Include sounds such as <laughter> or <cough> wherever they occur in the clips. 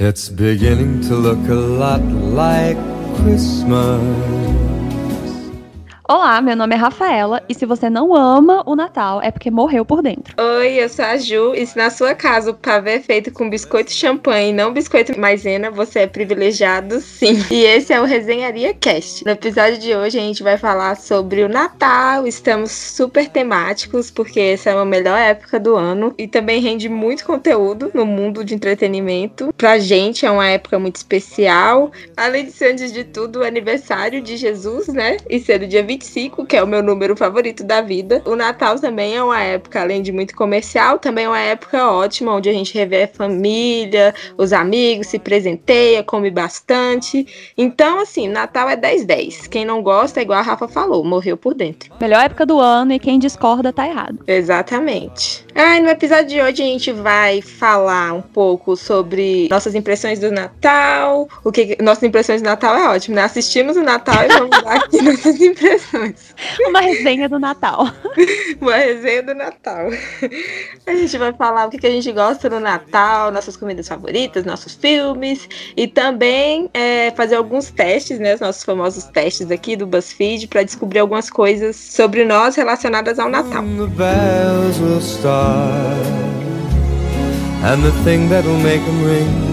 It's beginning to look a lot like Christmas. Olá, meu nome é Rafaela e se você não ama o Natal é porque morreu por dentro. Oi, eu sou a Ju e se na sua casa o pavê é feito com biscoito champanhe e não biscoito maisena, você é privilegiado sim. <laughs> E esse é o Resenharia Cast. No episódio de hoje a gente vai falar sobre o Natal, estamos super temáticos porque essa é a melhor época do ano e também rende muito conteúdo no mundo de entretenimento. Pra gente é uma época muito especial, além de ser antes de tudo o aniversário de Jesus, né? E ser o dia 20 25, que é o meu número favorito da vida. O Natal também é uma época, além de muito comercial, também é uma época ótima, onde a gente revê a família, os amigos, se presenteia, come bastante. Então, assim, Natal é 10-10. Quem não gosta, é igual a Rafa falou, morreu por dentro. Melhor época do ano e quem discorda tá errado. Exatamente. Ah, no episódio de hoje a gente vai falar um pouco sobre nossas impressões do Natal. O que nossas impressões do Natal é ótimo, né? Assistimos o Natal e vamos dar aqui <laughs> nossas impressões. <laughs> Uma resenha do Natal. <laughs> Uma resenha do Natal. A gente vai falar o que a gente gosta no Natal, nossas comidas favoritas, nossos filmes e também é, fazer alguns testes, né? Os nossos famosos testes aqui do BuzzFeed para descobrir algumas coisas sobre nós relacionadas ao Natal. And the thing that'll make them ring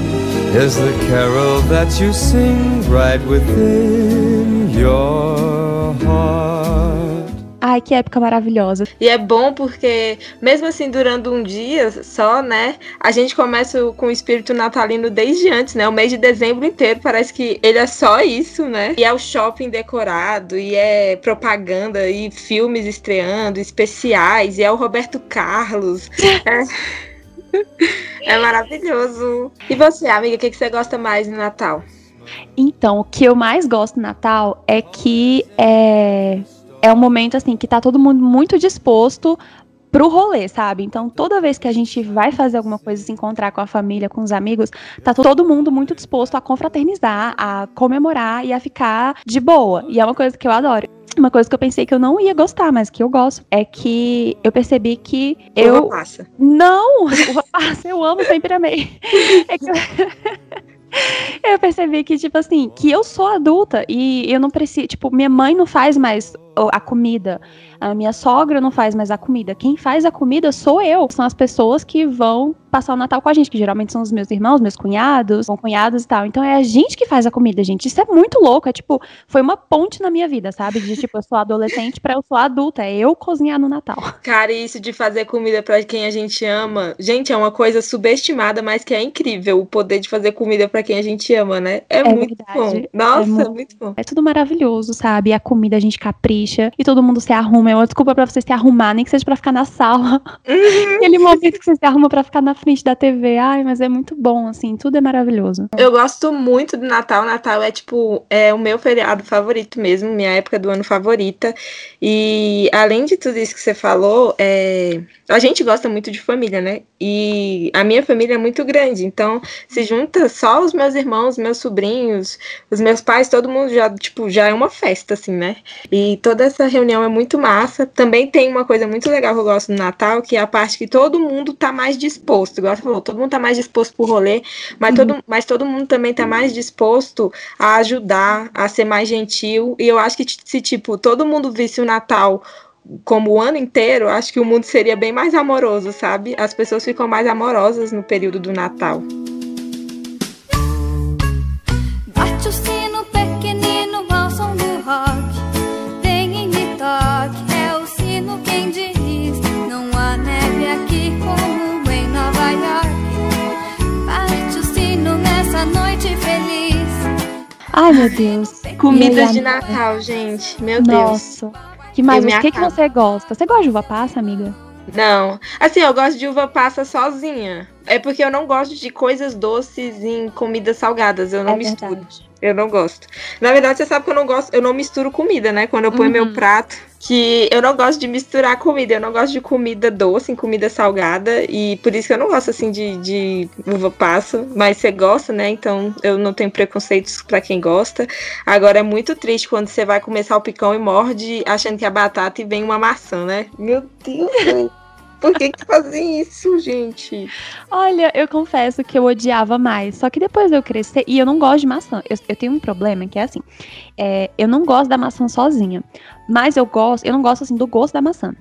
is the carol that you sing right within Ai, que época maravilhosa. E é bom porque, mesmo assim, durando um dia só, né? A gente começa com o espírito natalino desde antes, né? O mês de dezembro inteiro parece que ele é só isso, né? E é o shopping decorado, e é propaganda, e filmes estreando, especiais, e é o Roberto Carlos. <laughs> é... é maravilhoso. E você, amiga, o que, que você gosta mais no Natal? Então, o que eu mais gosto no Natal é que é, é um momento assim que tá todo mundo muito disposto pro rolê, sabe? Então, toda vez que a gente vai fazer alguma coisa, se encontrar com a família, com os amigos, tá todo mundo muito disposto a confraternizar, a comemorar e a ficar de boa. E é uma coisa que eu adoro. Uma coisa que eu pensei que eu não ia gostar, mas que eu gosto, é que eu percebi que eu. Uva passa. Não! Uva passa, eu amo, sempre amei. <laughs> É que eu... eu percebi que, tipo assim, que eu sou adulta e eu não preciso. Tipo, minha mãe não faz mais a comida. A minha sogra não faz mais a comida. Quem faz a comida sou eu. São as pessoas que vão passar o Natal com a gente, que geralmente são os meus irmãos, meus cunhados, com cunhados e tal. Então é a gente que faz a comida, gente. Isso é muito louco. É tipo, foi uma ponte na minha vida, sabe? De tipo, eu sou adolescente para eu sou adulta. É eu cozinhar no Natal. Cara, isso de fazer comida para quem a gente ama, gente, é uma coisa subestimada, mas que é incrível o poder de fazer comida para quem a gente ama, né? É, é muito verdade. bom. É Nossa, é muito, muito bom. É tudo maravilhoso, sabe? E a comida a gente capricha e todo mundo se arruma. É uma desculpa para você se arrumar, nem que seja para ficar na sala. Uhum. <laughs> Aquele momento que você se arruma para ficar na frente da TV. Ai, mas é muito bom, assim, tudo é maravilhoso. Eu gosto muito do Natal. Natal é, tipo, é o meu feriado favorito mesmo, minha época do ano favorita. E além de tudo isso que você falou, é... a gente gosta muito de família, né? E a minha família é muito grande, então se junta só os meus irmãos, meus sobrinhos, os meus pais, todo mundo já, tipo, já é uma festa, assim, né? E toda essa reunião é muito massa. Também tem uma coisa muito legal que eu gosto do Natal, que é a parte que todo mundo tá mais disposto, igual você falou, todo mundo tá mais disposto pro rolê, mas, uhum. todo, mas todo mundo também tá mais disposto a ajudar, a ser mais gentil. E eu acho que se, tipo, todo mundo visse o Natal como o ano inteiro, acho que o mundo seria bem mais amoroso, sabe? As pessoas ficam mais amorosas no período do Natal. Ai, meu Deus. Comidas de Natal, gente. Meu Nossa. Deus. Que mais? O que, que você gosta? Você gosta de uva passa, amiga? Não. Assim, eu gosto de uva passa sozinha. É porque eu não gosto de coisas doces em comidas salgadas. Eu não é misturo. Verdade. Eu não gosto. Na verdade, você sabe que eu não gosto, eu não misturo comida, né? Quando eu ponho uhum. meu prato, que eu não gosto de misturar comida, eu não gosto de comida doce em comida salgada, e por isso que eu não gosto assim de, de uva passa, mas você gosta, né? Então eu não tenho preconceitos para quem gosta. Agora é muito triste quando você vai comer salpicão e morde achando que é batata e vem uma maçã, né? Meu Deus, Por que, que fazem isso, gente? Olha, eu confesso que eu odiava mais. Só que depois eu crescer. E eu não gosto de maçã. Eu, eu tenho um problema que é assim: é, eu não gosto da maçã sozinha. Mas eu gosto, eu não gosto assim do gosto da maçã.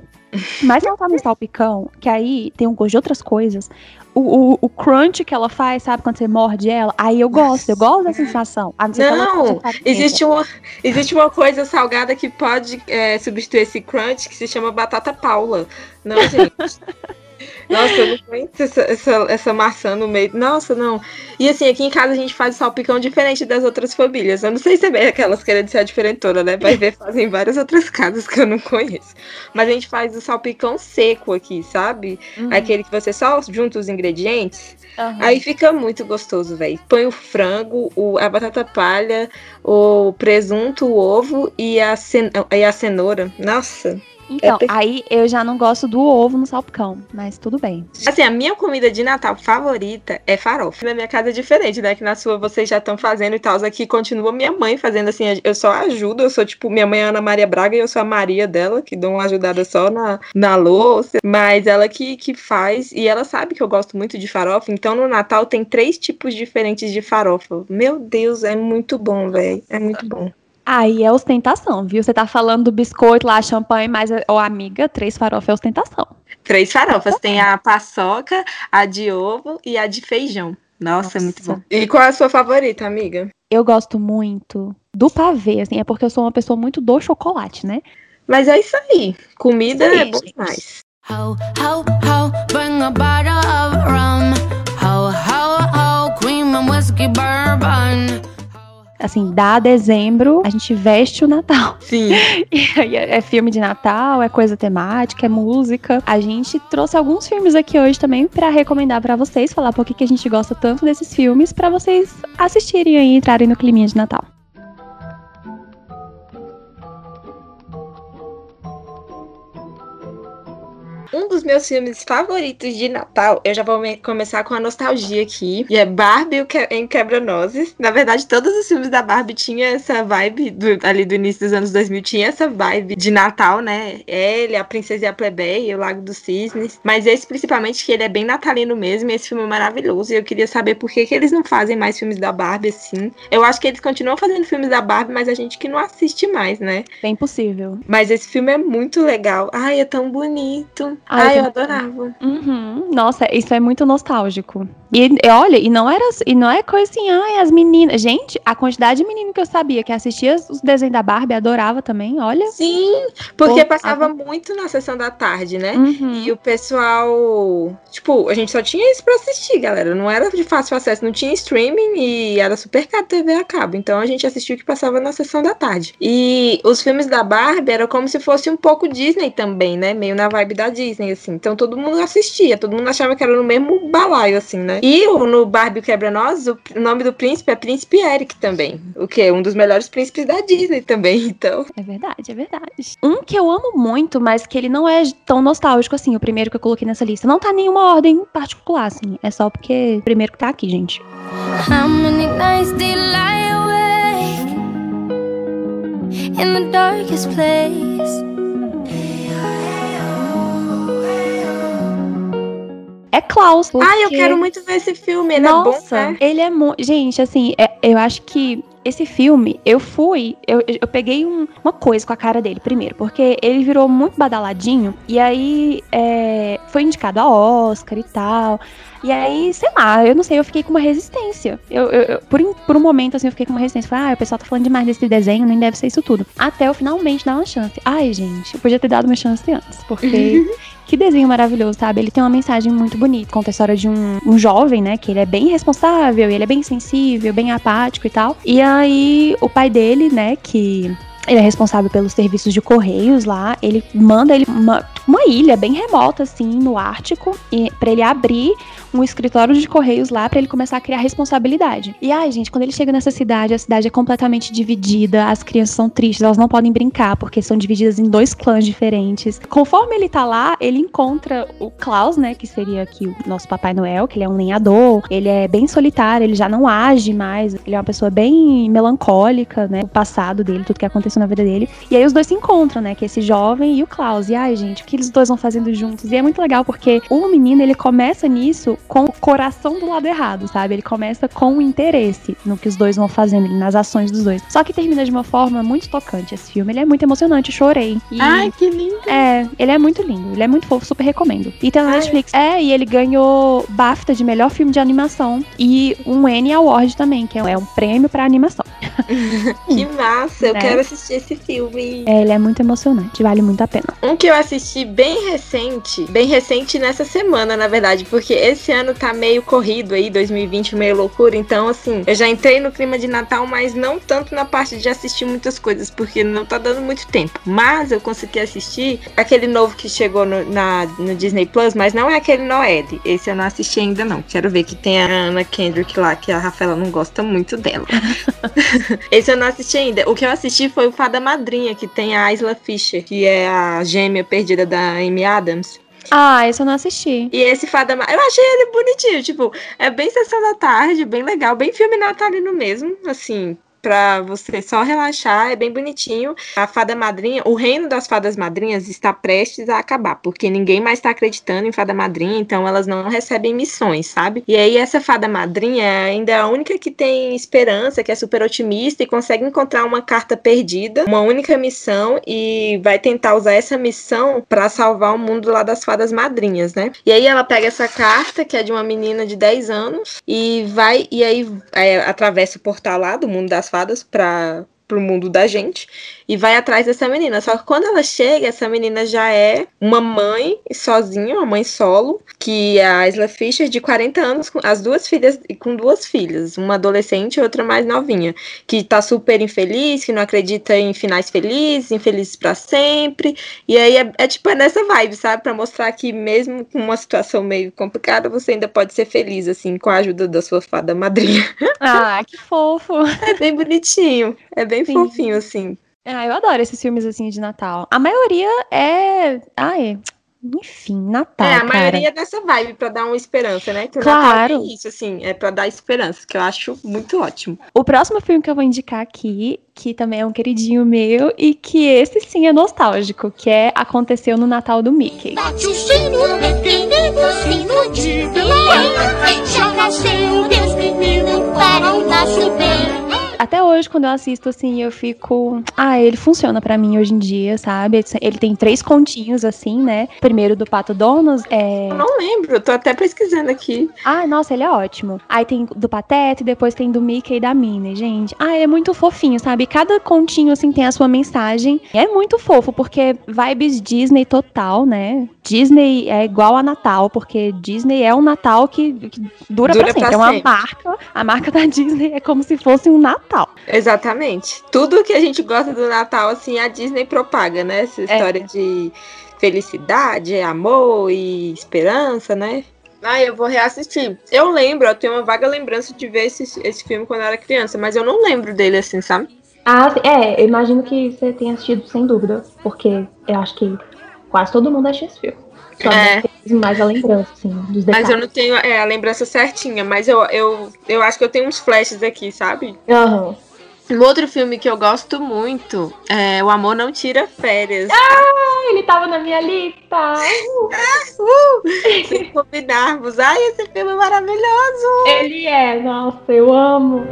Mas ela tá no salpicão, que aí tem um gosto de outras coisas. O, o, o, crunch que ela faz, sabe, quando você morde ela, aí eu gosto, eu gosto da sensação. não, existe uma, existe uma coisa salgada que pode é, substituir esse crunch que se chama batata paula. Não, gente. <laughs> Nossa, eu não conheço essa, essa, essa, maçã no meio. Nossa, não. E assim, aqui em casa a gente faz salpicão diferente das outras famílias. Eu não sei se é bem aquelas querendo ser a diferentona, né? Vai ver, fazem várias outras casas que eu não conheço. Mas a gente faz o salpicão seco aqui, sabe? Uhum. Aquele que você só junta os ingredientes. Uhum. Aí fica muito gostoso, velho. Põe o frango, o, a batata palha, o presunto, o ovo e a, cen e a cenoura. Nossa, então, é aí eu já não gosto do ovo no salpicão, mas tudo bem. Assim, a minha comida de Natal favorita é farofa. Na minha casa é diferente, né? Que na sua vocês já estão fazendo e tal. Aqui continua minha mãe fazendo assim. Eu só ajudo, eu sou tipo, minha mãe é Ana Maria Braga e eu sou a Maria dela, que dou uma ajudada só na, na louça. Mas ela que, que faz, e ela sabe que eu gosto muito de farofa. Então no Natal tem três tipos diferentes de farofa. Meu Deus, é muito bom, velho. É muito bom. Aí é ostentação, viu? Você tá falando do biscoito lá, champanhe, mas, ô amiga, três farofas é ostentação. Três farofas. Tem a paçoca, a de ovo e a de feijão. Nossa, Nossa, é muito bom. E qual é a sua favorita, amiga? Eu gosto muito do pavê, assim, é porque eu sou uma pessoa muito do chocolate, né? Mas é isso aí. Comida isso aí, é bom demais. Ho, ho, ho, bring a bottle of rum. Ho, ho, ho, cream and whiskey bourbon assim, dá dezembro, a gente veste o Natal. Sim. <laughs> E é filme de Natal, é coisa temática, é música. A gente trouxe alguns filmes aqui hoje também para recomendar para vocês, falar por que a gente gosta tanto desses filmes, para vocês assistirem e entrarem no climinha de Natal. Um dos meus filmes favoritos de Natal, eu já vou começar com a nostalgia aqui. E é Barbie em Quebra-Nozes. Na verdade, todos os filmes da Barbie tinham essa vibe, do, ali do início dos anos 2000, tinha essa vibe de Natal, né? Ele, a Princesa e a Plebeia, o Lago dos Cisnes. Mas esse, principalmente, que ele é bem natalino mesmo. E esse filme é maravilhoso. E eu queria saber por que, que eles não fazem mais filmes da Barbie assim. Eu acho que eles continuam fazendo filmes da Barbie, mas a gente que não assiste mais, né? Bem possível. Mas esse filme é muito legal. Ai, é tão bonito. Ai, eu adorava. Uhum. Nossa, isso é muito nostálgico. E, e, olha, e não era e não é coisa assim, ai, as meninas. Gente, a quantidade de menino que eu sabia que assistia os desenhos da Barbie adorava também, olha. Sim, porque Pô, passava a... muito na sessão da tarde, né? Uhum. E o pessoal. Tipo, a gente só tinha isso pra assistir, galera. Não era de fácil acesso, não tinha streaming e era super caro TV a cabo. Então a gente assistiu o que passava na sessão da tarde. E os filmes da Barbie era como se fosse um pouco Disney também, né? Meio na vibe da Disney, assim. Então todo mundo assistia, todo mundo achava que era no mesmo balaio, assim, né? E no Barbie Quebra-Nós, o nome do príncipe é Príncipe Eric também. O que? Um dos melhores príncipes da Disney também, <laughs> então. É verdade, é verdade. Um que eu amo muito, mas que ele não é tão nostálgico assim, o primeiro que eu coloquei nessa lista. Não tá em nenhuma ordem particular, assim. É só porque o primeiro que tá aqui, gente. How many nights did lie awake in the darkest place? É Klaus. Porque... Ah, eu quero muito ver esse filme. Ele Nossa, é bom, né? Ele é muito. Gente, assim, é, eu acho que esse filme, eu fui, eu, eu peguei um, uma coisa com a cara dele, primeiro, porque ele virou muito badaladinho, e aí é, foi indicado a Oscar e tal. E aí, sei lá, eu não sei, eu fiquei com uma resistência. Eu, eu, eu por, por um momento, assim, eu fiquei com uma resistência. Falei, ah, o pessoal tá falando demais desse desenho, nem deve ser isso tudo. Até eu finalmente dar uma chance. Ai, gente, eu podia ter dado uma chance antes, porque <laughs> Que desenho maravilhoso, sabe? Ele tem uma mensagem muito bonita. Conta a história de um, um jovem, né? Que ele é bem responsável, ele é bem sensível, bem apático e tal. E aí, o pai dele, né? Que ele é responsável pelos serviços de correios lá. Ele manda ele uma, uma ilha bem remota, assim, no Ártico, para ele abrir um escritório de correios lá para ele começar a criar responsabilidade. E ai, gente, quando ele chega nessa cidade, a cidade é completamente dividida, as crianças são tristes, elas não podem brincar porque são divididas em dois clãs diferentes. Conforme ele tá lá, ele encontra o Klaus, né, que seria aqui o nosso Papai Noel, que ele é um lenhador, ele é bem solitário, ele já não age mais, ele é uma pessoa bem melancólica, né, o passado dele, tudo que aconteceu mudança na vida dele. E aí os dois se encontram, né? Que é esse jovem e o Klaus. E ai, gente, o que eles dois vão fazendo juntos? E é muito legal porque o menino, ele começa nisso com o coração do lado errado, sabe? Ele começa com o interesse no que os dois vão fazendo, nas ações dos dois. Só que termina de uma forma muito tocante esse filme. Ele é muito emocionante, eu chorei. E... Ai, que lindo! É, ele é muito lindo, ele é muito fofo, super recomendo. E tem na Netflix. É, e ele ganhou BAFTA de melhor filme de animação e um N Award também, que é um prêmio pra animação. <laughs> que massa, eu né? quero assistir esse filme. É, ele é muito emocionante, vale muito a pena. Um que eu assisti bem recente, bem recente nessa semana, na verdade, porque esse ano tá meio corrido aí, 2020 meio loucura, então assim, eu já entrei no clima de Natal, mas não tanto na parte de assistir muitas coisas, porque não tá dando muito tempo. Mas eu consegui assistir aquele novo que chegou no, na, no Disney Plus, mas não é aquele Noed. Esse eu não assisti ainda não. Quero ver que tem a Ana Kendrick lá, que a Rafaela não gosta muito dela. <laughs> <laughs> Esse eu não assisti ainda. O que eu assisti foi o Fada Madrinha, que tem a Isla Fisher, que é a gêmea perdida da Amy Adams. Ah, esse eu não assisti. E esse Fada Eu achei ele bonitinho, tipo, é bem sessão da tarde, bem legal, bem filme natalino mesmo, assim, para você só relaxar, é bem bonitinho. A fada madrinha, o reino das fadas madrinhas está prestes a acabar, porque ninguém mais está acreditando em fada madrinha, então elas não recebem missões, sabe? E aí essa fada madrinha ainda é a única que tem esperança, que é super otimista e consegue encontrar uma carta perdida, uma única missão e vai tentar usar essa missão para salvar o mundo lá das fadas madrinhas, né? E aí ela pega essa carta, que é de uma menina de 10 anos, e vai e aí é, atravessa o portal lá do mundo das fadas para pro mundo da gente e vai atrás dessa menina. Só que quando ela chega, essa menina já é uma mãe sozinha, uma mãe solo, que é a Isla Fisher, de 40 anos, com as duas filhas, com duas filhas, uma adolescente e outra mais novinha, que tá super infeliz, que não acredita em finais felizes, infelizes para sempre. E aí é, é tipo é nessa vibe, sabe? para mostrar que mesmo com uma situação meio complicada, você ainda pode ser feliz, assim, com a ajuda da sua fada madrinha. Ah, que fofo! É bem bonitinho, é bem Sim. fofinho, assim. Ah, eu adoro esses filmes assim de Natal. A maioria é. Ai, enfim, Natal. É, a cara. maioria é dessa vibe pra dar uma esperança, né? Que claro. é isso, assim, é pra dar esperança, que eu acho muito ótimo. O próximo filme que eu vou indicar aqui, que também é um queridinho meu, e que esse sim é nostálgico, que é Aconteceu no Natal do Mickey. Bate o sino, pequenino sino de Belém, já nasceu Deus menino para o nosso bem até hoje, quando eu assisto, assim, eu fico. Ah, ele funciona para mim hoje em dia, sabe? Ele tem três continhos, assim, né? Primeiro do Pato Donos. É... Eu não lembro, tô até pesquisando aqui. Ah, nossa, ele é ótimo. Aí tem do Pateta e depois tem do Mickey e da Minnie, gente. Ah, é muito fofinho, sabe? Cada continho, assim, tem a sua mensagem. É muito fofo, porque vibes Disney total, né? Disney é igual a Natal, porque Disney é um Natal que, que dura, dura pra sempre. Pra é uma sempre. marca. A marca da <laughs> Disney é como se fosse um Natal. Exatamente. Tudo que a gente gosta do Natal, assim, a Disney propaga, né? Essa é. história é. de felicidade, amor e esperança, né? Ah, eu vou reassistir. Eu lembro, eu tenho uma vaga lembrança de ver esse, esse filme quando eu era criança, mas eu não lembro dele assim, sabe? Ah, é, eu imagino que você tenha assistido sem dúvida, porque eu acho que quase todo mundo assiste esse filme. Só é. mais a lembrança, assim, dos detalhes. Mas eu não tenho é, a lembrança certinha, mas eu, eu, eu acho que eu tenho uns flashes aqui, sabe? Aham. Uhum. Um outro filme que eu gosto muito é O Amor Não Tira Férias. Ah, ele tava na minha lista! Uh. <laughs> uh, se combinarmos. Ai, esse filme é maravilhoso! Ele é, nossa, eu amo.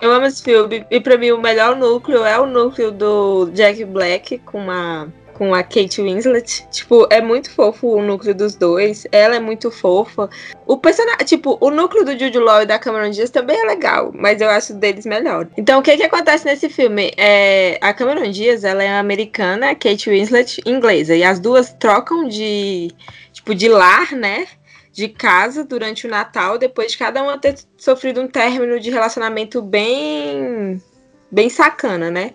Eu amo esse filme. E pra mim o melhor núcleo é o núcleo do Jack Black com a com a Kate Winslet. Tipo, é muito fofo o núcleo dos dois. Ela é muito fofa. O personagem, tipo, o núcleo do Jude Law e da Cameron Diaz também é legal, mas eu acho deles melhor. Então, o que que acontece nesse filme? É, a Cameron Diaz, ela é americana, a Kate Winslet inglesa, e as duas trocam de tipo de lar, né? De casa durante o Natal, depois de cada uma ter sofrido um término de relacionamento bem bem sacana, né?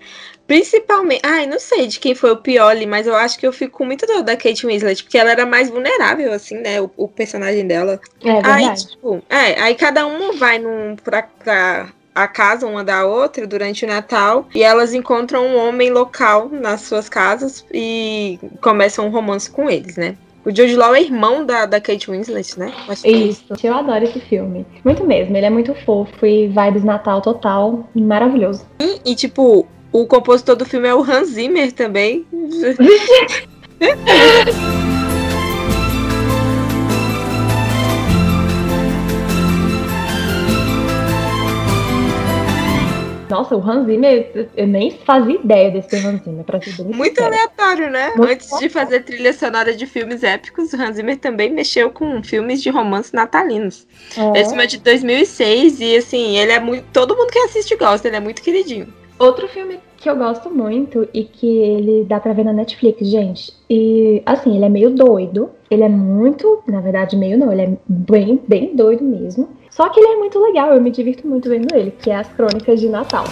Principalmente, ai, não sei de quem foi o pior ali, mas eu acho que eu fico com muito dor da Kate Winslet, porque ela era mais vulnerável, assim, né? O, o personagem dela. É verdade. Aí, tipo, é, aí cada uma vai num, pra, pra a casa uma da outra durante o Natal e elas encontram um homem local nas suas casas e começam um romance com eles, né? O Jude Law é irmão da, da Kate Winslet, né? É Isso, eu adoro esse filme. Muito mesmo, ele é muito fofo e vibes Natal total, maravilhoso. E, e, tipo, o compositor do filme é o Hans Zimmer também. <laughs> Nossa, o Hans Zimmer, eu nem fazia ideia desse Hans Zimmer, pra ser bem Muito sincera. aleatório, né? Muito Antes de fazer trilha sonora de filmes épicos, o Hans Zimmer também mexeu com filmes de romance natalinos. É. Esse filme é de 2006 e, assim, ele é muito... Todo mundo que assiste gosta, ele é muito queridinho. Outro filme que eu gosto muito e que ele dá pra ver na Netflix, gente. E assim, ele é meio doido. Ele é muito, na verdade, meio não, ele é bem, bem doido mesmo. Só que ele é muito legal, eu me divirto muito vendo ele, que é as Crônicas de Natal.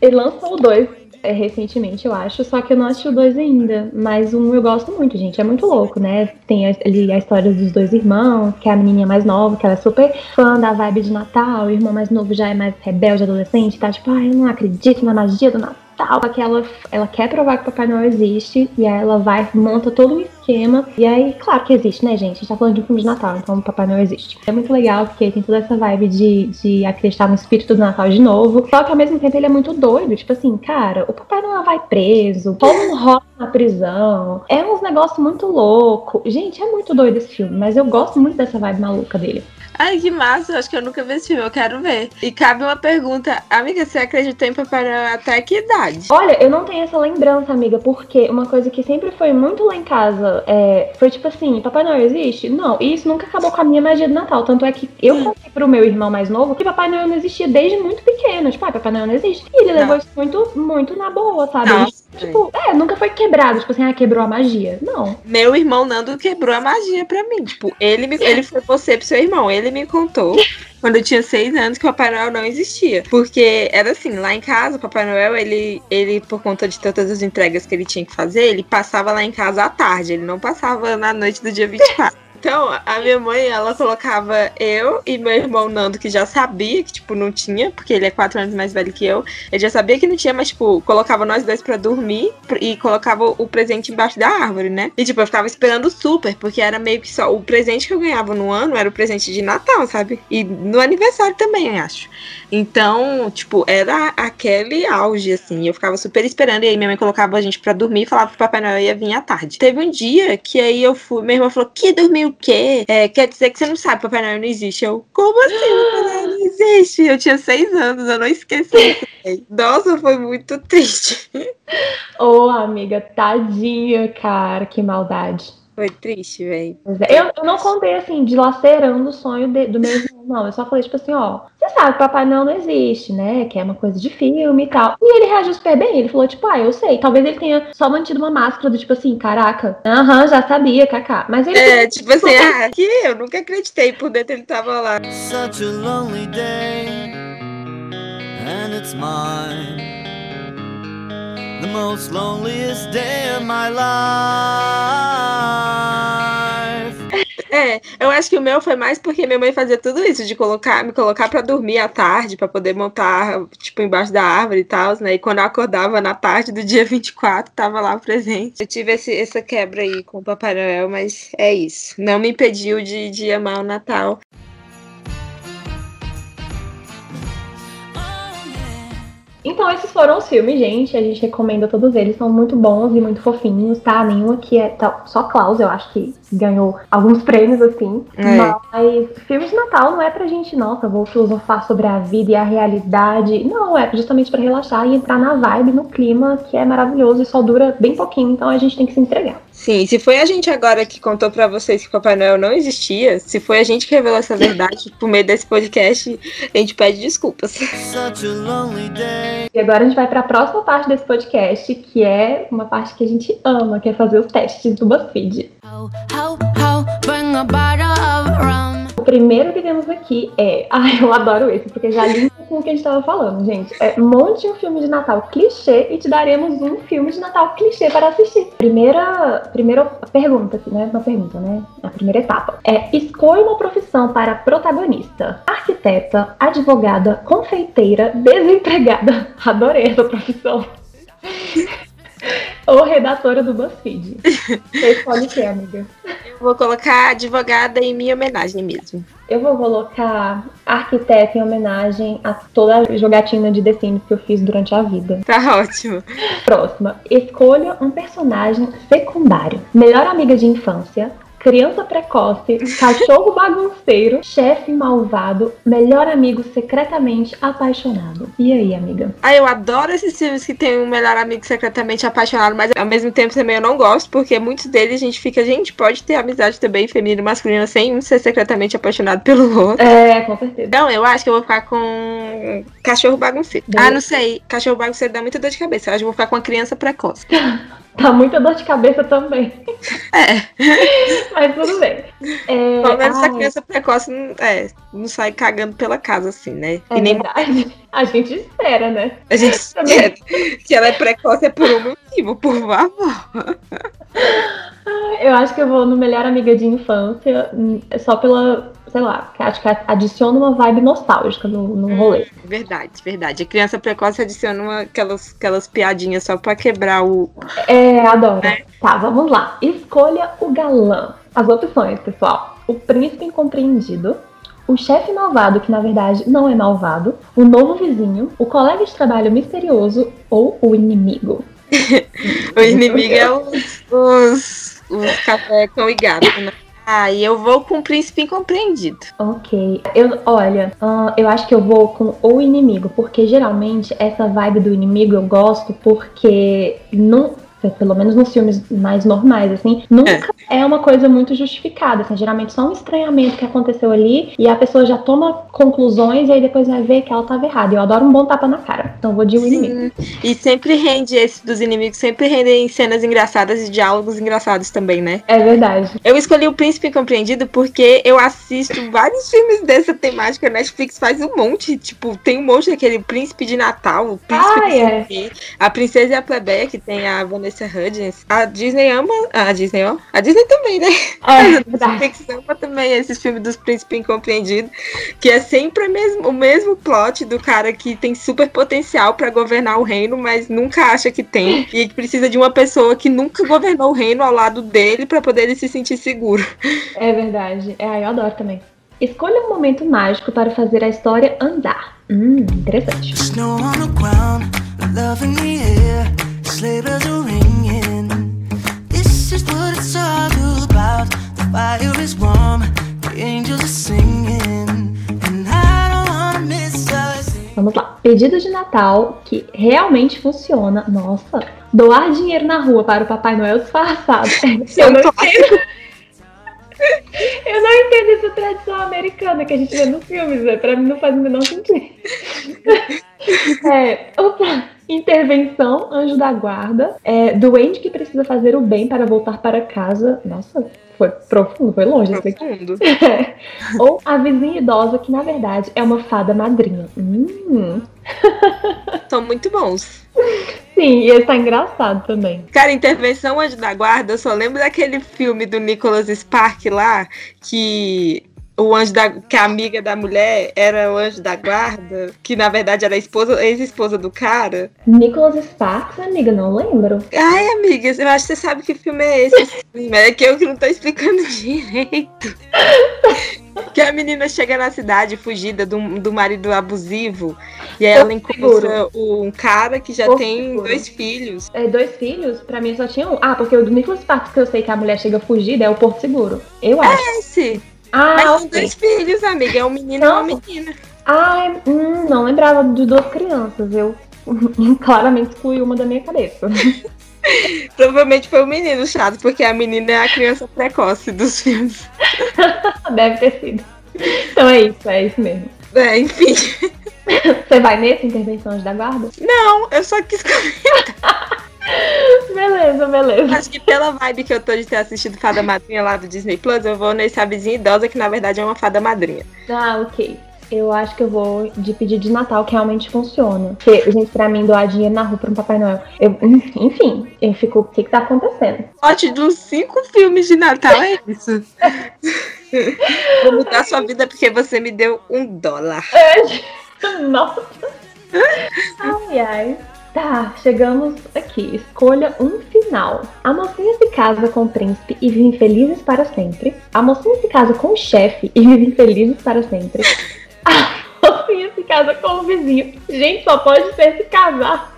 Ele lançou o 2 é, recentemente, eu acho, só que eu não assisti o 2 ainda. Mas um eu gosto muito, gente. É muito louco, né? Tem ali a história dos dois irmãos, que é a menininha mais nova, que ela é super fã da vibe de Natal, o irmão mais novo já é mais rebelde, adolescente, tá tipo, ai, eu não acredito na magia do Natal. Só que ela, ela quer provar que o Papai Noel existe, e aí ela vai, monta todo um esquema. E aí, claro que existe, né, gente? A gente tá falando de um filme de Natal, então o Papai Noel existe. É muito legal, porque tem toda essa vibe de, de acreditar no espírito do Natal de novo. Só que ao mesmo tempo ele é muito doido. Tipo assim, cara, o Papai Noel vai preso, toma um rock na prisão. É uns negócios muito louco. Gente, é muito doido esse filme, mas eu gosto muito dessa vibe maluca dele. Ai, que massa, eu acho que eu nunca vi esse filme, eu quero ver. E cabe uma pergunta, amiga, você acreditou em Papai Noel até que idade? Olha, eu não tenho essa lembrança, amiga, porque uma coisa que sempre foi muito lá em casa é, foi tipo assim: Papai Noel existe? Não, e isso nunca acabou com a minha magia do Natal. Tanto é que eu contei pro meu irmão mais novo que Papai Noel não existia desde muito pequeno. Tipo, ah, Papai Noel não existe. E ele levou Não. isso muito, muito na boa, sabe? Não, tipo, é, nunca foi quebrado, tipo assim, ah, quebrou a magia. Não. Meu irmão Nando quebrou a magia pra mim. Tipo, ele, me, ele foi você pro seu irmão. Ele me contou, <laughs> quando eu tinha seis anos, que o Papai Noel não existia. Porque era assim, lá em casa, o Papai Noel, ele, ele, por conta de todas as entregas que ele tinha que fazer, ele passava lá em casa à tarde. Ele não passava na noite do dia 24. Então, a minha mãe, ela colocava eu e meu irmão Nando, que já sabia que, tipo, não tinha, porque ele é quatro anos mais velho que eu. Ele já sabia que não tinha, mas, tipo, colocava nós dois pra dormir e colocava o presente embaixo da árvore, né? E, tipo, eu ficava esperando super, porque era meio que só. O presente que eu ganhava no ano era o presente de Natal, sabe? E no aniversário também, acho. Então, tipo, era aquele auge, assim. Eu ficava super esperando. E aí minha mãe colocava a gente pra dormir e falava que o Papai Noel ia vir à tarde. Teve um dia que aí eu fui. Minha irmã falou: Que dormir o quê? É, quer dizer que você não sabe, Papai Noel não existe. Eu, como assim? Papai Noel não existe? Eu tinha seis anos, eu não esqueci. isso, véi. Nossa, foi muito triste. Ô, amiga, tadinha, cara, que maldade. Foi triste, velho. É. Eu, eu não contei assim, dilacerando o sonho de- do meu não. Eu só falei, tipo assim, ó, você sabe que Papai Noel não existe, né? Que é uma coisa de filme e tal. E ele reagiu super bem. Ele falou, tipo, ah, eu sei. Talvez ele tenha só mantido uma máscara do tipo assim, caraca, aham, já sabia, kaká. Mas ele. É, tipo assim, <laughs> ah, que eu nunca acreditei, por dentro ele tava lá. Such a lonely day, and it's mine. The most loneliest day of my life. É, eu acho que o meu foi mais porque minha mãe fazia tudo isso, de colocar, me colocar pra dormir à tarde, pra poder montar, tipo, embaixo da árvore e tal, né? E quando eu acordava na tarde do dia <laughs> 24, tava lá presente. Eu tive esse, essa quebra aí com o Papai Noel, mas é isso. Não me impediu de, de amar o Natal. Então, esses foram os filmes, gente. A gente recomenda todos eles. São muito bons e muito fofinhos, tá? Nenhum aqui é. tá- Só Klaus, eu acho que ganhou alguns prêmios, assim. É. Mas filmes de Natal não é pra gente, nossa, vou filosofar sobre a vida e a realidade. Não, é justamente pra relaxar e entrar na vibe, no clima, que é maravilhoso e só dura bem pouquinho. Então a gente tem que se entregar. Sim, se foi a gente agora que contou pra vocês que o Papai Noel não existia, se foi a gente que revelou essa verdade por meio desse podcast, a gente pede desculpas. A. E agora a gente vai pra próxima parte desse podcast, que é uma parte que a gente ama, que é fazer os testes do BuzzFeed. O primeiro que temos aqui é. <laughs> Ai, eu adoro esse, porque já limpa com o que a gente tava falando, gente. É, monte um filme de Natal clichê e te daremos um filme de Natal clichê para assistir. Primeira, primeira pergunta, aqui, né? Uma pergunta, né? A primeira etapa. É: escolha uma profissão para protagonista: arquiteta, advogada, confeiteira, desempregada. <laughs> Adorei essa profissão. Ou redatora do BuzzFeed. Você escolhe o que, amiga? Eu vou colocar advogada em minha homenagem mesmo. Eu vou colocar arquiteta em homenagem a toda a jogatina de Sims que eu fiz durante a vida. Tá ótimo. Próxima. Escolha um personagem secundário. Melhor amiga de infância. Criança precoce, <laughs> cachorro bagunceiro, chefe malvado, melhor amigo secretamente apaixonado. E aí, amiga? Ah, eu adoro esses filmes que tem um melhor amigo secretamente apaixonado, mas ao mesmo tempo também eu não gosto, porque muitos deles a gente fica, gente, pode ter amizade também feminina e masculina sem um ser secretamente apaixonado pelo outro. É, com certeza. Então, eu acho que eu vou ficar com cachorro bagunceiro. Beleza. Ah, não sei. Cachorro bagunceiro dá muita dor de cabeça. Eu acho que eu vou ficar com a criança precoce. <laughs> Tá muita dor de cabeça também. É. <laughs> Mas tudo bem. É, Pelo menos a ai, criança precoce não, é, não sai cagando pela casa, assim, né? é e nem verdade. A gente espera, né? a gente <laughs> espera que ela é precoce é por um motivo, por favor. <laughs> Eu acho que eu vou no melhor amiga de infância, hum, só pela, sei lá, acho que adiciona uma vibe nostálgica no, no rolê. Verdade, verdade. A criança precoce adiciona uma, aquelas, aquelas piadinhas só pra quebrar o. É, adoro. Tá, vamos lá. Escolha o galã. As opções, pessoal. O príncipe incompreendido. O chefe malvado, que na verdade não é malvado. O novo vizinho. O colega de trabalho misterioso. Ou o inimigo. <laughs> O inimigo é os, os, os café com e gato, né? Ah, e eu vou com o príncipe incompreendido. Ok. Eu, olha, ah, eu acho que eu vou com o inimigo, porque geralmente essa vibe do inimigo eu gosto porque não. Pelo menos nos filmes mais normais, assim, nunca é. uma coisa muito justificada. Assim, geralmente só um estranhamento que aconteceu ali e a pessoa já toma conclusões e aí depois vai ver que ela tava errada. Eu adoro um bom tapa na cara. Então vou de inimigo. Sim. E sempre rende, esse dos inimigos sempre rendem cenas engraçadas e diálogos engraçados também, né? É verdade. Eu escolhi o Príncipe Incompreendido porque eu assisto vários filmes dessa temática. A Netflix faz um monte. Tipo, tem um monte daquele Príncipe de Natal, o Príncipe Ah, sei é. A Princesa e a Plebeia, que tem a Vanessa Hudgens. A Disney ama. A Disney, ó. A Disney também, né? <laughs> É Mas a verdade. Netflix ama também esses filmes dos Príncipes Incompreendidos. Que é sempre o mesmo, o mesmo plot do cara que tem super potencial pra governar o reino, mas nunca acha que tem. E que precisa de uma pessoa que nunca governou o reino ao lado dele pra poder ele se sentir seguro. É verdade. É, eu adoro também. Escolha um momento mágico para fazer a história andar. Hum, interessante. Snow on the ground, love in the air, sleigh bells are ringing. This is what it's all about. The fire is warm, the angels are singing, and I don't wanna miss us. Vamos lá. Pedido de Natal que realmente funciona. Nossa. Doar dinheiro na rua para o Papai Noel disfarçado. <laughs> Eu não entendo. Eu não entendo essa tradição americana que a gente vê nos filmes, né? Pra mim não faz o menor sentido. <laughs> É, opa, intervenção, anjo da guarda. É, doente que precisa fazer o bem para voltar para casa. Nossa, foi profundo, foi longe isso aqui. Profundo. <laughs> Ou a vizinha idosa, que na verdade é uma fada madrinha. Hum. <laughs> São muito bons. Sim, e tá engraçado também. Cara, Intervenção Anjo da Guarda, eu só lembro daquele filme do Nicholas Spark lá, que o anjo da. que a amiga da mulher era o anjo da guarda, que na verdade era a esposa, ex-esposa do cara. Nicholas Sparks, amiga, não lembro. Ai, amigas, eu acho que você sabe que filme é esse. sim, É que eu que não tô explicando <laughs> direito. Que a menina chega na cidade fugida do, do marido abusivo. E aí ela encontra um cara que já Porto tem Seguro. dois filhos. É, dois filhos, pra mim só tinha um. Ah, porque o do Nicholas Sparks que eu sei que a mulher chega fugida é o Porto Seguro. Eu acho. Esse. Ah, Mas são dois filhos, amiga. É um menino e Não. uma menina. Ai, hum, não lembrava de duas crianças. Eu <laughs> claramente excluí uma da minha cabeça. <laughs> Provavelmente foi o menino chato, porque a menina é a criança precoce dos filmes. <laughs> Deve ter sido. Então é isso, é isso mesmo. É, enfim. Você vai nesse intervenção de da guarda? Não, eu só quis comentar. Beleza, beleza. Acho que pela vibe que eu tô de ter assistido Fada Madrinha lá do Disney Plus, eu vou nesse Avizinha Idosa, que na verdade é uma fada madrinha. Ah, ok. Eu acho que eu vou de pedir de Natal, que realmente funciona. Porque, gente, pra mim, doar dinheiro na rua pra um Papai Noel. Eu, <laughs> enfim, eu fico. O que, que tá acontecendo? Pote dos cinco filmes de Natal é isso. <laughs> Vou mudar sua vida porque você me deu um dólar. <laughs> Nossa. Ai, ai. Tá, chegamos aqui. Escolha um final. A mocinha se casa com o príncipe e vivem felizes para sempre. A mocinha se casa com o chefe e vivem felizes para sempre. <laughs> A mocinha se casa com o vizinho. Gente, só pode ser se casar.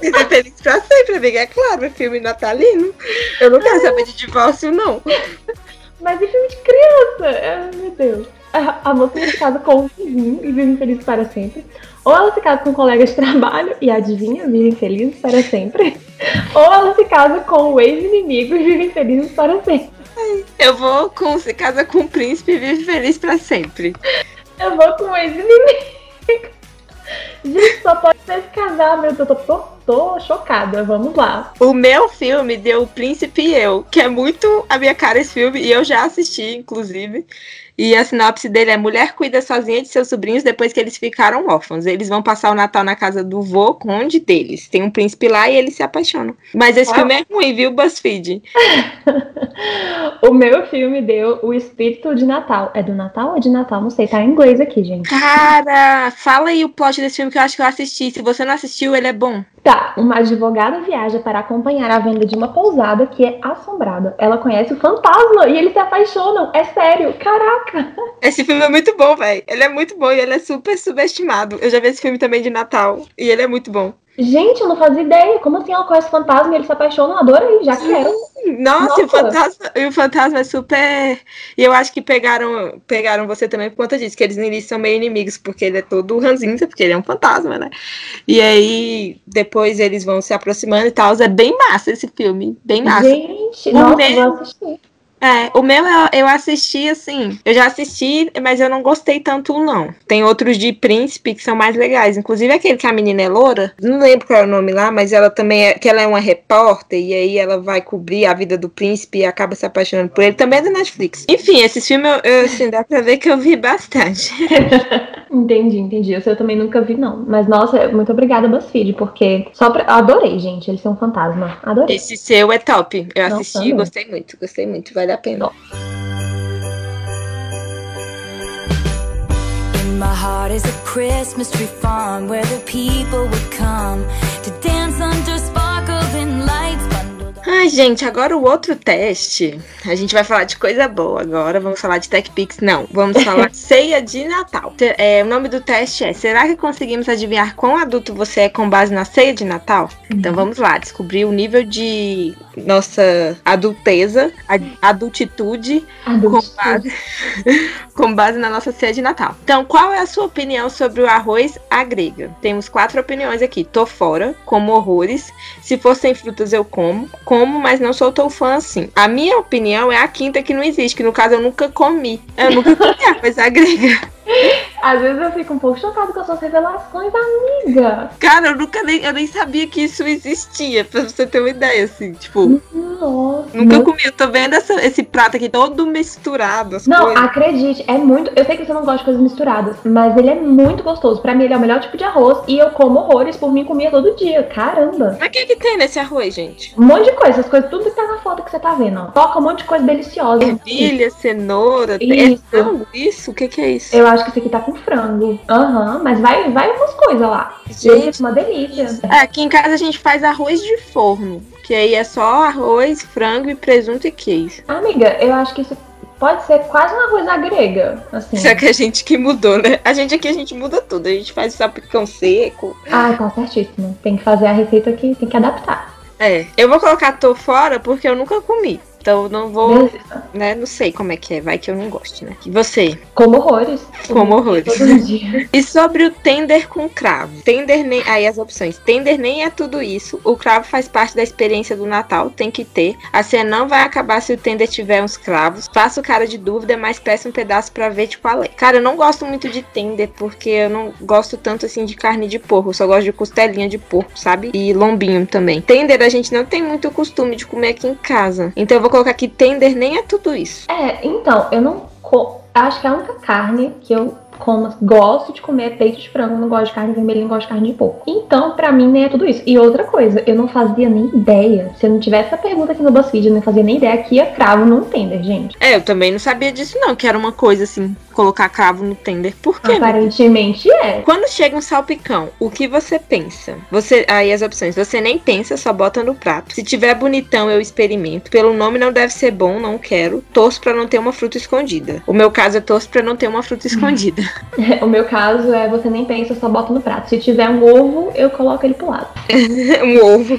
Viver feliz pra sempre, amiga. É claro, é filme natalino. Eu não quero saber de divórcio, não. <laughs> Mas e filme de criança? Ai, meu Deus. A, a mocinha se casa com o vizinho e vivem felizes para sempre. Ou ela se casa com um colega de <laughs> trabalho e adivinha, vivem felizes para sempre. <laughs> Ou ela se casa com o ex-inimigo e vivem felizes para sempre. Eu vou com se casa com o príncipe e vive feliz pra sempre. Eu vou com o ex-inimigo. Gente, só pode ser se casar, meu Deus. Eu tô, tô, tô chocada. Vamos lá. O meu filme deu O Príncipe e Eu, que é muito a minha cara esse filme, e eu já assisti, inclusive. E a sinopse dele é: mulher cuida sozinha de seus sobrinhos depois que eles ficaram órfãos. Eles vão passar o Natal na casa do vô, conde deles. Tem um príncipe lá e eles se apaixonam. Mas esse Ah. filme é ruim, viu, BuzzFeed? <laughs> O meu filme deu O Espírito de Natal. É do Natal ou é de Natal? Não sei. Tá em inglês aqui, gente. Cara, fala aí o plot desse filme que eu acho que eu assisti. Se você não assistiu, ele é bom. Tá, uma advogada viaja para acompanhar a venda de uma pousada que é assombrada. Ela conhece o fantasma e eles se apaixonam. É sério, caraca. Esse filme é muito bom, velho. Ele é muito bom e ele é super subestimado. Eu já vi esse filme também de Natal. E ele é muito bom. Gente, eu não fazia ideia. Como assim ela conhece o fantasma e eles se apaixonam? Adorei, já quero. Nossa, E, o Nossa. fantasma, e o fantasma é super. E eu acho que pegaram, pegaram você também por conta disso, que eles no início são meio inimigos, porque ele é todo ranzinza, porque ele é um fantasma, né? E aí, depois eles vão se aproximando e tal. É bem massa esse filme. Bem massa. Gente, O nossa, meu- eu vou assistir. É, o meu eu, eu assisti assim. Eu já assisti, mas eu não gostei tanto, não. Tem outros de príncipe que são mais legais. Inclusive aquele que a menina é loura. Não lembro qual é o nome lá, mas ela também é. Que ela é uma repórter e aí ela vai cobrir a vida do príncipe e acaba se apaixonando por ele. Também é da Netflix. Enfim, esse filme eu, eu, assim, dá pra ver que eu vi bastante. <laughs> Entendi, entendi. O seu eu também nunca vi, não. Mas, nossa, muito obrigada, BuzzFeed, porque só pra... eu adorei, gente. Eles são um fantasma. Adorei. Esse seu é top. Eu Nossa, assisti e gostei muito. Gostei muito. Vale a pena. In my heart is a Christmas tree farm where the people would come to dance under sparkling lights. Bundled up. Ai, gente, agora o outro teste. A gente vai falar de coisa boa agora. Vamos falar de Tech Pix. Não, vamos falar de <laughs> ceia de Natal. É, o nome do teste é: Será que conseguimos adivinhar quão adulto você é com base na ceia de Natal? Então vamos lá, descobrir o nível de nossa adulteza, a- adultitude com base, <laughs> com base na nossa ceia de Natal. Então, qual é a sua opinião sobre o arroz à grega? Temos quatro opiniões aqui. Tô fora, como horrores. Se for sem frutas, eu como. Como, mas não sou tão fã assim. A minha opinião é a quinta que não existe, que no caso eu nunca comi. Eu nunca comi <laughs> arroz à grega. Às vezes eu fico um pouco chocada com as suas revelações, amiga. Cara, eu nunca nem, eu nem sabia que isso existia, pra você ter uma ideia, assim. Tipo, Nossa. nunca comi. Eu tô vendo essa- esse prato aqui todo misturado. Não, coisas. acredite, é muito. Eu sei que você não gosta de coisas misturadas, mas ele é muito gostoso. Pra mim, ele é o melhor tipo de arroz e eu como horrores. Por mim, comia todo dia. Caramba. Mas o que, que tem nesse arroz, gente? Um monte de coisa, as coisas, tudo que tá na foto que você tá vendo, ó. Toca um monte de coisa deliciosa. Ervilha, cenoura, é Isso. frango? Isso? O que, que é isso? Eu acho que esse aqui tá com frango. Aham, mas vai, vai umas coisas lá. Gente, uma delícia. É, aqui em casa a gente faz arroz de forno, que aí é só arroz, frango e presunto e queijo. Amiga, eu acho que isso pode ser quase uma coisa grega, assim. Só que a gente que mudou, né? A gente aqui a gente muda tudo. A gente faz sapicão seco. Ah, tá certíssimo. Tem que fazer a receita aqui, tem que adaptar. É, eu vou colocar tô fora porque eu nunca comi. Então não vou, né? Não sei como é que é, vai que eu não gosto, né? E você? Como horrores. Como horrores. Todo dia. <laughs> E sobre o tender com cravo? Tender nem. Aí as opções. Tender nem é tudo isso. O cravo faz parte da experiência do Natal, tem que ter. A ceia não vai acabar se o tender tiver uns cravos. Faço cara de dúvida, mas peço um pedaço pra ver de qual é. Cara, eu não gosto muito de tender, porque eu não gosto tanto assim de carne de porco. Eu só gosto de costelinha de porco, sabe? E lombinho também. Tender a gente não tem muito costume de comer aqui em casa. Então eu vou colocar aqui tender nem é tudo isso. É, então, eu não. Acho que a única carne que eu como, gosto de comer é peito de frango, não gosto de carne vermelha, não gosto de carne de porco. Então, pra mim, nem é tudo isso. E outra coisa, eu não fazia nem ideia. Se eu não tivesse essa pergunta aqui no BuzzFeed, eu não fazia nem ideia que ia cravo no tender, gente. É, eu também não sabia disso, não, que era uma coisa assim, colocar cravo no tender. Por quê? Aparentemente é. Quando chega um salpicão, o que você pensa? Você Aí as opções. Você nem pensa, só bota no prato. Se tiver bonitão, eu experimento. Pelo nome não deve ser bom, não quero. Torço pra não ter uma fruta escondida. O meu caso é torço pra não ter uma fruta escondida. <laughs> <laughs> O meu caso é você nem pensa, só bota no prato. Se tiver um ovo, eu coloco ele pro lado. <laughs> um ovo.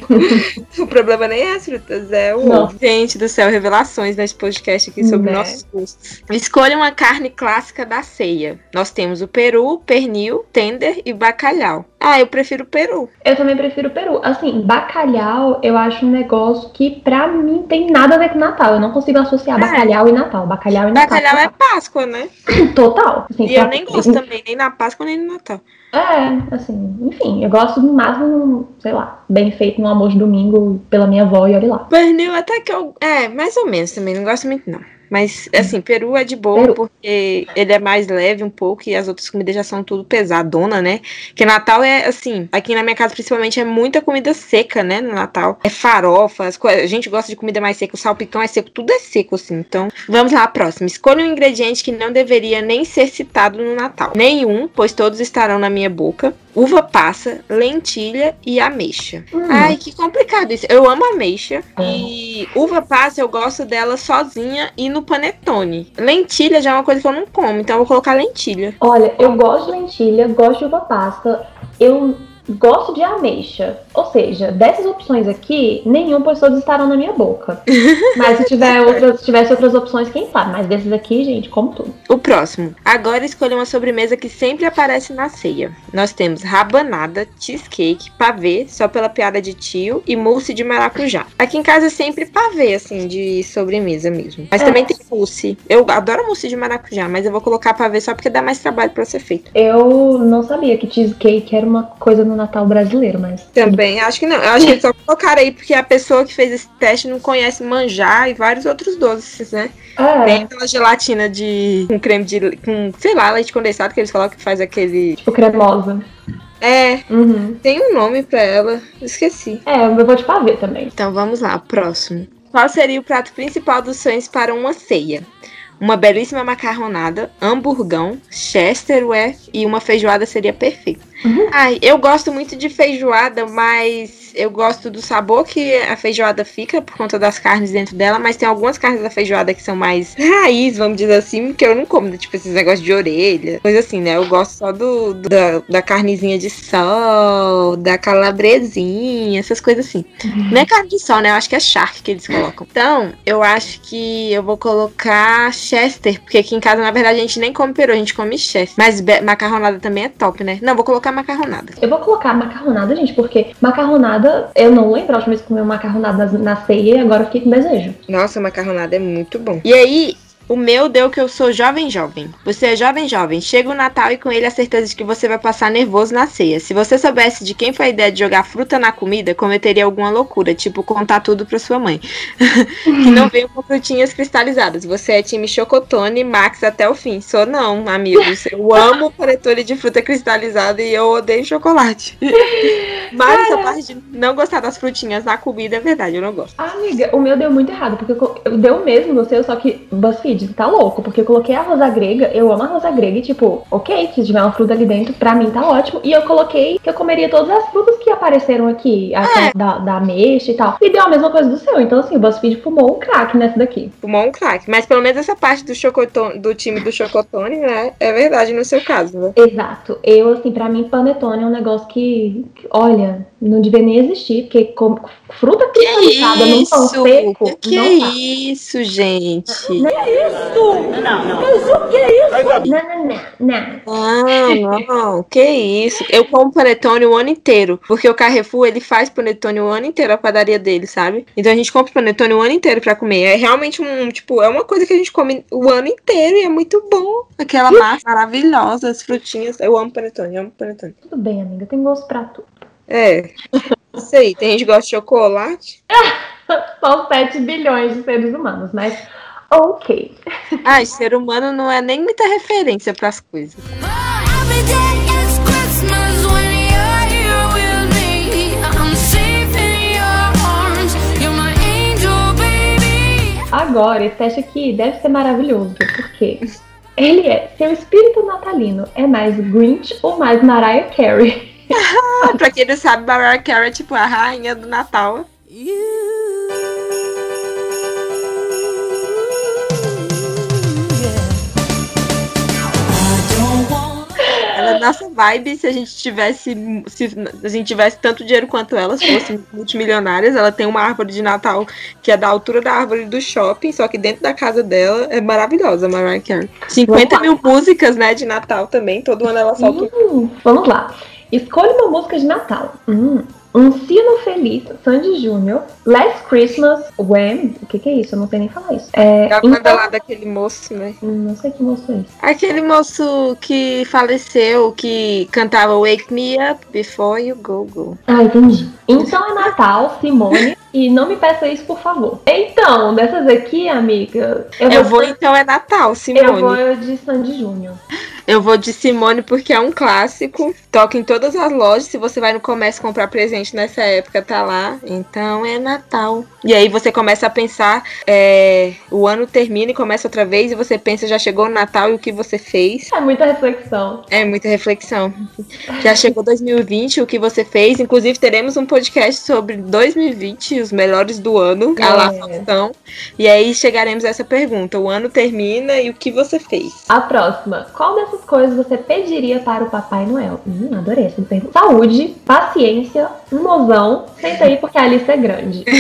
o problema nem é as frutas, é o Não. ovo. Gente do céu, revelações nesse podcast aqui sobre Né. nossos gostos. Escolha uma carne clássica da ceia. Nós temos o peru, pernil, tender e bacalhau. Ah, eu prefiro o peru. Eu também prefiro peru. Assim, bacalhau, eu acho um negócio que pra mim tem nada a ver com Natal. Eu não consigo associar É. bacalhau e Natal. Bacalhau e Natal. Bacalhau é Páscoa, né? <laughs> total. Assim, E eu pra- nem gosto também, nem na Páscoa nem no Natal. É, assim, enfim, eu gosto no máximo, sei lá, bem feito no almoço de domingo pela minha avó e olha lá. Pernil até que eu. É, mais ou menos também, não gosto muito não. Mas, assim, peru é de boa, Peru. porque ele é mais leve um pouco e as outras comidas já são tudo pesadona, né? Que Natal é, assim, aqui na minha casa principalmente é muita comida seca, né? No Natal. É farofa, as. A gente gosta de comida mais seca, o salpicão é seco, tudo é seco, assim. Então, vamos lá, a próxima. Escolha um ingrediente que não deveria nem ser citado no Natal. Nenhum, pois todos estarão na minha boca. Uva passa, lentilha e ameixa. Hum. Ai, que complicado isso. Eu amo ameixa. E uva passa eu gosto dela sozinha e no panetone. Lentilha já é uma coisa que eu não como, então eu vou colocar lentilha. Olha, eu gosto de lentilha, gosto de uva pasta, eu gosto de ameixa. Ou seja, dessas opções aqui, nenhum, pois todos estarão na minha boca. <laughs> Mas se, tiver outras, se tivesse outras opções, quem sabe? Mas desses aqui, gente, como tudo. O próximo. Agora escolha uma sobremesa que sempre aparece na ceia. Nós temos rabanada, cheesecake, pavê, só pela piada de tio, e mousse de maracujá. Aqui em casa é sempre pavê, assim, de sobremesa mesmo. Mas É. também tem mousse. Eu adoro mousse de maracujá, mas eu vou colocar pavê só porque dá mais trabalho pra ser feito. Eu não sabia que cheesecake era uma coisa no Natal brasileiro, mas. Também, acho que não. Eu acho que eles só colocaram aí porque a pessoa que fez esse teste não conhece manjar e vários outros doces, né? Tem É, aquela gelatina de. com creme de. com, sei lá, leite condensado que eles colocam que faz aquele. tipo cremosa. É, Uhum. tem um nome pra ela. Esqueci. É, eu vou de pavê também. Então vamos lá, próximo. Qual seria o prato principal dos sonhos para uma ceia? Uma belíssima macarronada, hamburgão, chesterware e uma feijoada seria perfeito. Uhum. Ai, eu gosto muito de feijoada, mas eu gosto do sabor que a feijoada fica por conta das carnes dentro dela, mas tem algumas carnes da feijoada que são mais <laughs> raiz, vamos dizer assim, que eu não como, tipo esses negócios de orelha, coisa assim, né? Eu gosto só do, do- da, da carnezinha de sol, da calabresinha, essas coisas assim. Não é carne de sol, né? Eu acho que é shark que eles colocam. Então, eu acho que eu vou colocar Chester, porque aqui em casa, na verdade, a gente nem come peru, a gente come Chester. Mas macarronada também é top, né? Não, vou colocar macarronada. Eu vou colocar macarronada, gente, porque macarronada, eu não lembro a última vez que comi macarronada na, ceia e agora fiquei com desejo. Nossa, macarronada é muito bom. E aí, o meu deu que eu sou jovem jovem. Você é jovem jovem. Chega o Natal e com ele a certeza de que você vai passar nervoso na ceia. Se você soubesse de quem foi a ideia de jogar fruta na comida, cometeria alguma loucura, tipo contar tudo pra sua mãe. <laughs> que não veio com frutinhas cristalizadas. Você é time chocotone, Max até o fim. Sou não, amigos. Eu amo panetone de fruta cristalizada e eu odeio chocolate. <laughs> Mas essa parte de não gostar das frutinhas na comida é verdade, eu não gosto. Amiga, o meu deu muito errado, porque eu deu mesmo no seu, só que BuzzFeed, BuzzFeed, tá louco, porque eu coloquei arroz grega, eu amo arroz grega e tipo, ok, se tiver uma fruta ali dentro, pra mim tá ótimo. E eu coloquei que eu comeria todas as frutas que apareceram aqui, aquela da, da ameixa e tal. E deu a mesma coisa do seu. Então, assim, o BuzzFeed fumou um crack nessa daqui. Fumou um crack. Mas pelo menos essa parte do, chocotone, do time do Chocotone, né? É verdade no seu caso, né? Exato. Eu, assim, pra mim, panetone é um negócio que, que, olha, não devia nem existir, porque com, fruta cristalizada num pão seco. Que, que não é dá. isso, gente? Não, não, não, não. Ah, não, que isso. Eu como panetone o ano inteiro. Porque o Carrefour, ele faz panetone o ano inteiro, a padaria dele, sabe? Então a gente compra panetone o ano inteiro pra comer. É realmente um, tipo, é uma coisa que a gente come o ano inteiro e é muito bom. Aquela massa maravilhosa, as frutinhas. Eu amo panetone, eu amo panetone. Tudo bem, amiga, tem gosto pra tudo. É. Isso aí, tem gente que gosta de chocolate. <laughs> São 7 bilhões de seres humanos, mas ok. Ai, ser humano não é nem muita referência coisas. My angel, baby. Agora, esse teste aqui deve ser maravilhoso, porque ele é seu espírito natalino é mais Grinch ou mais Mariah Carey? <laughs> Pra quem não sabe, Mariah Carey é tipo a rainha do Natal. É nossa vibe se a gente tivesse. Se a gente tivesse tanto dinheiro quanto elas, fossem multimilionárias. Ela tem uma árvore de Natal que é da altura da árvore do shopping, só que dentro da casa dela é maravilhosa, a Mariah Carey. 50 mil músicas, né, de Natal também. Todo ano ela solta um Hum, vamos lá. Escolha uma música de Natal. Hum, um Sino Feliz, Sandy Júnior, Last Christmas, Wham. O que, que é isso? Eu não sei nem falar isso. É, É a então- lá daquele moço, né? Hum, não sei que moço é esse. Aquele moço que faleceu, que cantava Wake Me Up Before You Go Go. Ah, entendi. Então é Natal, Simone, e não me peça isso, por favor. Então, dessas aqui, amiga, eu, Eu vou, então é Natal, eu Simone. vou de Sandy Júnior. Eu vou de Simone porque é um clássico. Toca em todas as lojas. Se você vai no comércio comprar presente nessa época, tá lá. Então é Natal. E aí você começa a pensar, é, o ano termina e começa outra vez, e você pensa, já chegou o Natal e o que você fez. É muita reflexão. É muita reflexão. Já chegou 2020, o que você fez. Inclusive, teremos um podcast sobre 2020, os melhores do ano, a lá É. Faustão. E aí chegaremos a essa pergunta: o ano termina e o que você fez? A próxima. Qual dessas coisas você pediria para o Papai Noel? Hum, adorei essa pergunta. Saúde, paciência, mozão. Senta aí porque a lista é grande. <laughs>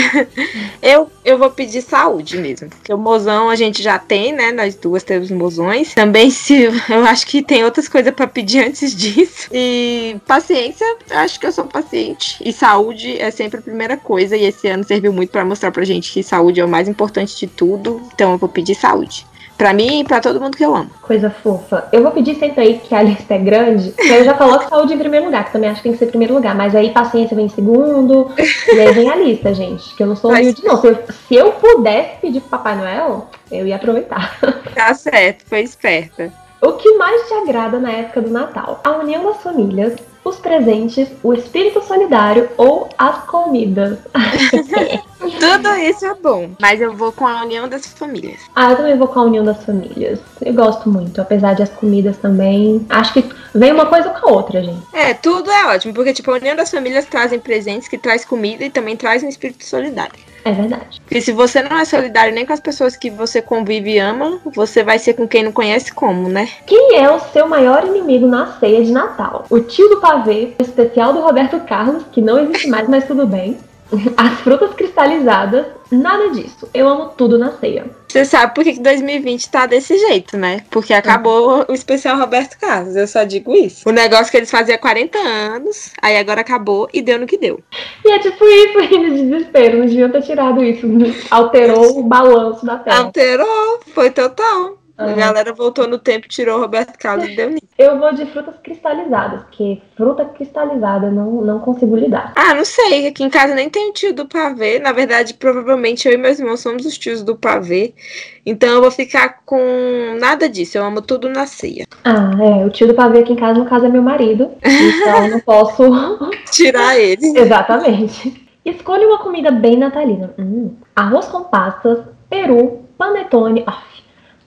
Eu, eu vou pedir saúde mesmo. Porque o mozão a gente já tem, né? Nós duas temos mozões. Também se <laughs> eu acho que tem outras coisas pra pedir antes disso. E paciência, eu acho que eu sou paciente. E saúde é sempre a primeira coisa. E esse ano serviu muito pra mostrar pra gente que saúde é o mais importante de tudo. Então eu vou pedir saúde. Pra mim e pra todo mundo que eu amo. Coisa fofa. Eu vou pedir senta aí que a lista é grande. eu já coloco <laughs> saúde em primeiro lugar, que também acho que tem que ser primeiro lugar. Mas aí paciência vem em segundo. e aí vem a lista, gente. Que eu não sou Mas- humilde, não. Se eu, se eu pudesse pedir pro Papai Noel, eu ia aproveitar. <laughs> Tá certo, foi esperta. O que mais te agrada na época do Natal? A união das famílias, os presentes, o espírito solidário ou as comidas? <laughs> Tudo isso é bom. Mas eu vou com a união das famílias. Ah, eu também vou com a união das famílias. Eu gosto muito, apesar de as comidas também. Acho que vem uma coisa com a outra, gente. É, tudo é ótimo, porque tipo, a união das famílias trazem presentes que traz comida e também traz um espírito solidário. É verdade. Porque se você não é solidário nem com as pessoas que você convive e ama, você vai ser com quem não conhece como, né? Quem é o seu maior inimigo na ceia de Natal? O tio do pavê, o especial do Roberto Carlos, que não existe mais, mas tudo bem. <laughs> As frutas cristalizadas, nada disso. Eu amo tudo na ceia. Você sabe por que que 2020 tá desse jeito, né? Porque acabou o especial Roberto Carlos, eu só digo isso. O negócio que eles faziam há 40 anos, aí agora acabou e deu no que deu. E é tipo isso <laughs> aí de desespero. Não deviam ter tirado isso. Alterou o balanço da terra. Alterou, foi total. A Aham. galera voltou no tempo, tirou o Roberto Carlos e deu nisso. <laughs> Eu vou de frutas cristalizadas, porque fruta cristalizada eu não, não consigo lidar. Ah, não sei. Aqui em casa nem tem o tio do pavê. Na verdade, provavelmente eu e meus irmãos somos os tios do pavê. Então eu vou ficar com nada disso. Eu amo tudo na ceia. Ah, é. O tio do pavê aqui em casa, no caso, é meu marido. Então eu não posso. <laughs> Tirar ele. <laughs> Exatamente. Escolha uma comida bem natalina. Hum, arroz com passas, peru, panetone. Aff,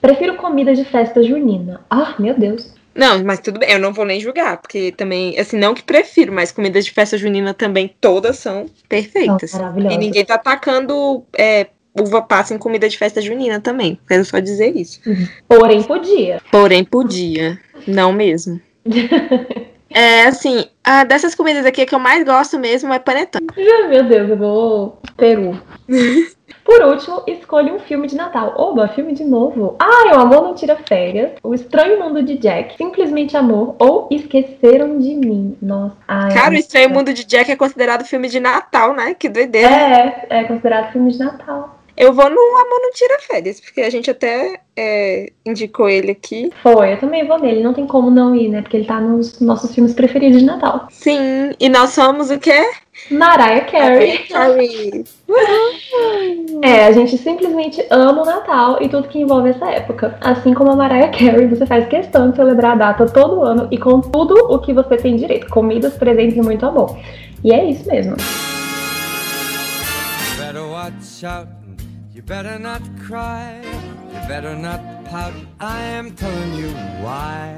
Prefiro comida de festa junina. Ah, meu Deus. Não, mas tudo bem, eu não vou nem julgar, porque também, assim, não que prefiro, mas comidas de festa junina também todas são perfeitas. Maravilhosas. E ninguém tá atacando é, uva passa em comida de festa junina também. Quero só dizer isso. Porém, podia. Porém, podia. Não mesmo. <laughs> É, assim, a dessas comidas aqui, a que eu mais gosto mesmo é panetone. Meu Deus, eu vou. Peru. <laughs> Por último, escolha um filme de Natal. Oba, filme de novo. Ah, O Amor Não Tira Férias, O Estranho Mundo de Jack, Simplesmente Amor ou Esqueceram de Mim. Nossa. Ai, Cara, o Estranho Mundo de Jack é considerado filme de Natal, né? Que doideira. É, é considerado filme de Natal. Eu vou no Amor Não Tira Férias, porque a gente até é, indicou ele aqui. Foi, eu também vou nele. Não tem como não ir, né? Porque ele tá nos nossos filmes preferidos de Natal. Sim, e nós somos o quê? Mariah Carey. Carey. <laughs> É, a gente simplesmente ama o Natal e tudo que envolve essa época. Assim como a Mariah Carey, você faz questão de celebrar a data todo ano e com tudo o que você tem direito: comidas, presentes e muito amor. E é isso mesmo. better watch out. You better not cry. You better not pout. I am telling you why.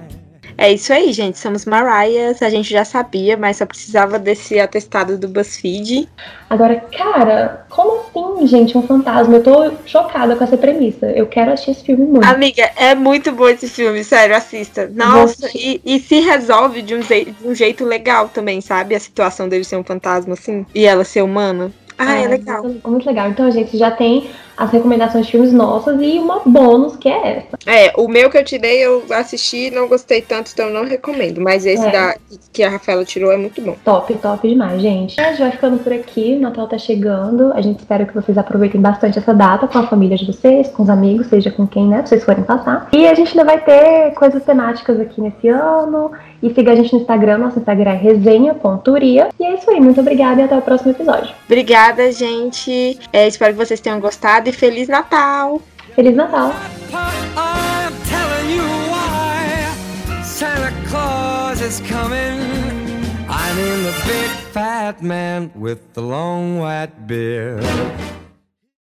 É isso aí, gente. Somos Mariahs. A gente já sabia, mas só precisava desse atestado do BuzzFeed. Agora, cara, como assim, gente, um fantasma? Eu tô chocada com essa premissa. Eu quero assistir esse filme muito. Amiga, é muito bom esse filme, sério, assista. Nossa, e, e se resolve de um, de um jeito legal também, sabe? A situação dele ser um fantasma, assim, e ela ser humana. Ah, é legal. Muito, muito legal. Então, a gente já tem as recomendações de filmes nossas e uma bônus que é essa. É, o meu que eu tirei, eu assisti não gostei tanto, então eu não recomendo. Mas esse É. da, que a Rafaela tirou é muito bom. Top, top demais, gente. A gente vai ficando por aqui, o Natal tá chegando. A gente espera que vocês aproveitem bastante essa data com a família de vocês, com os amigos, seja com quem, né, vocês forem passar. E a gente ainda vai ter coisas temáticas aqui nesse ano. E siga a gente no Instagram, nosso Instagram é resenha.uria. E é isso aí, muito obrigada e até o próximo episódio. Obrigada, gente. É, espero que vocês tenham gostado e Feliz Natal! Feliz Natal! Santa Claus is coming. I mean the big fat man with the long white beard.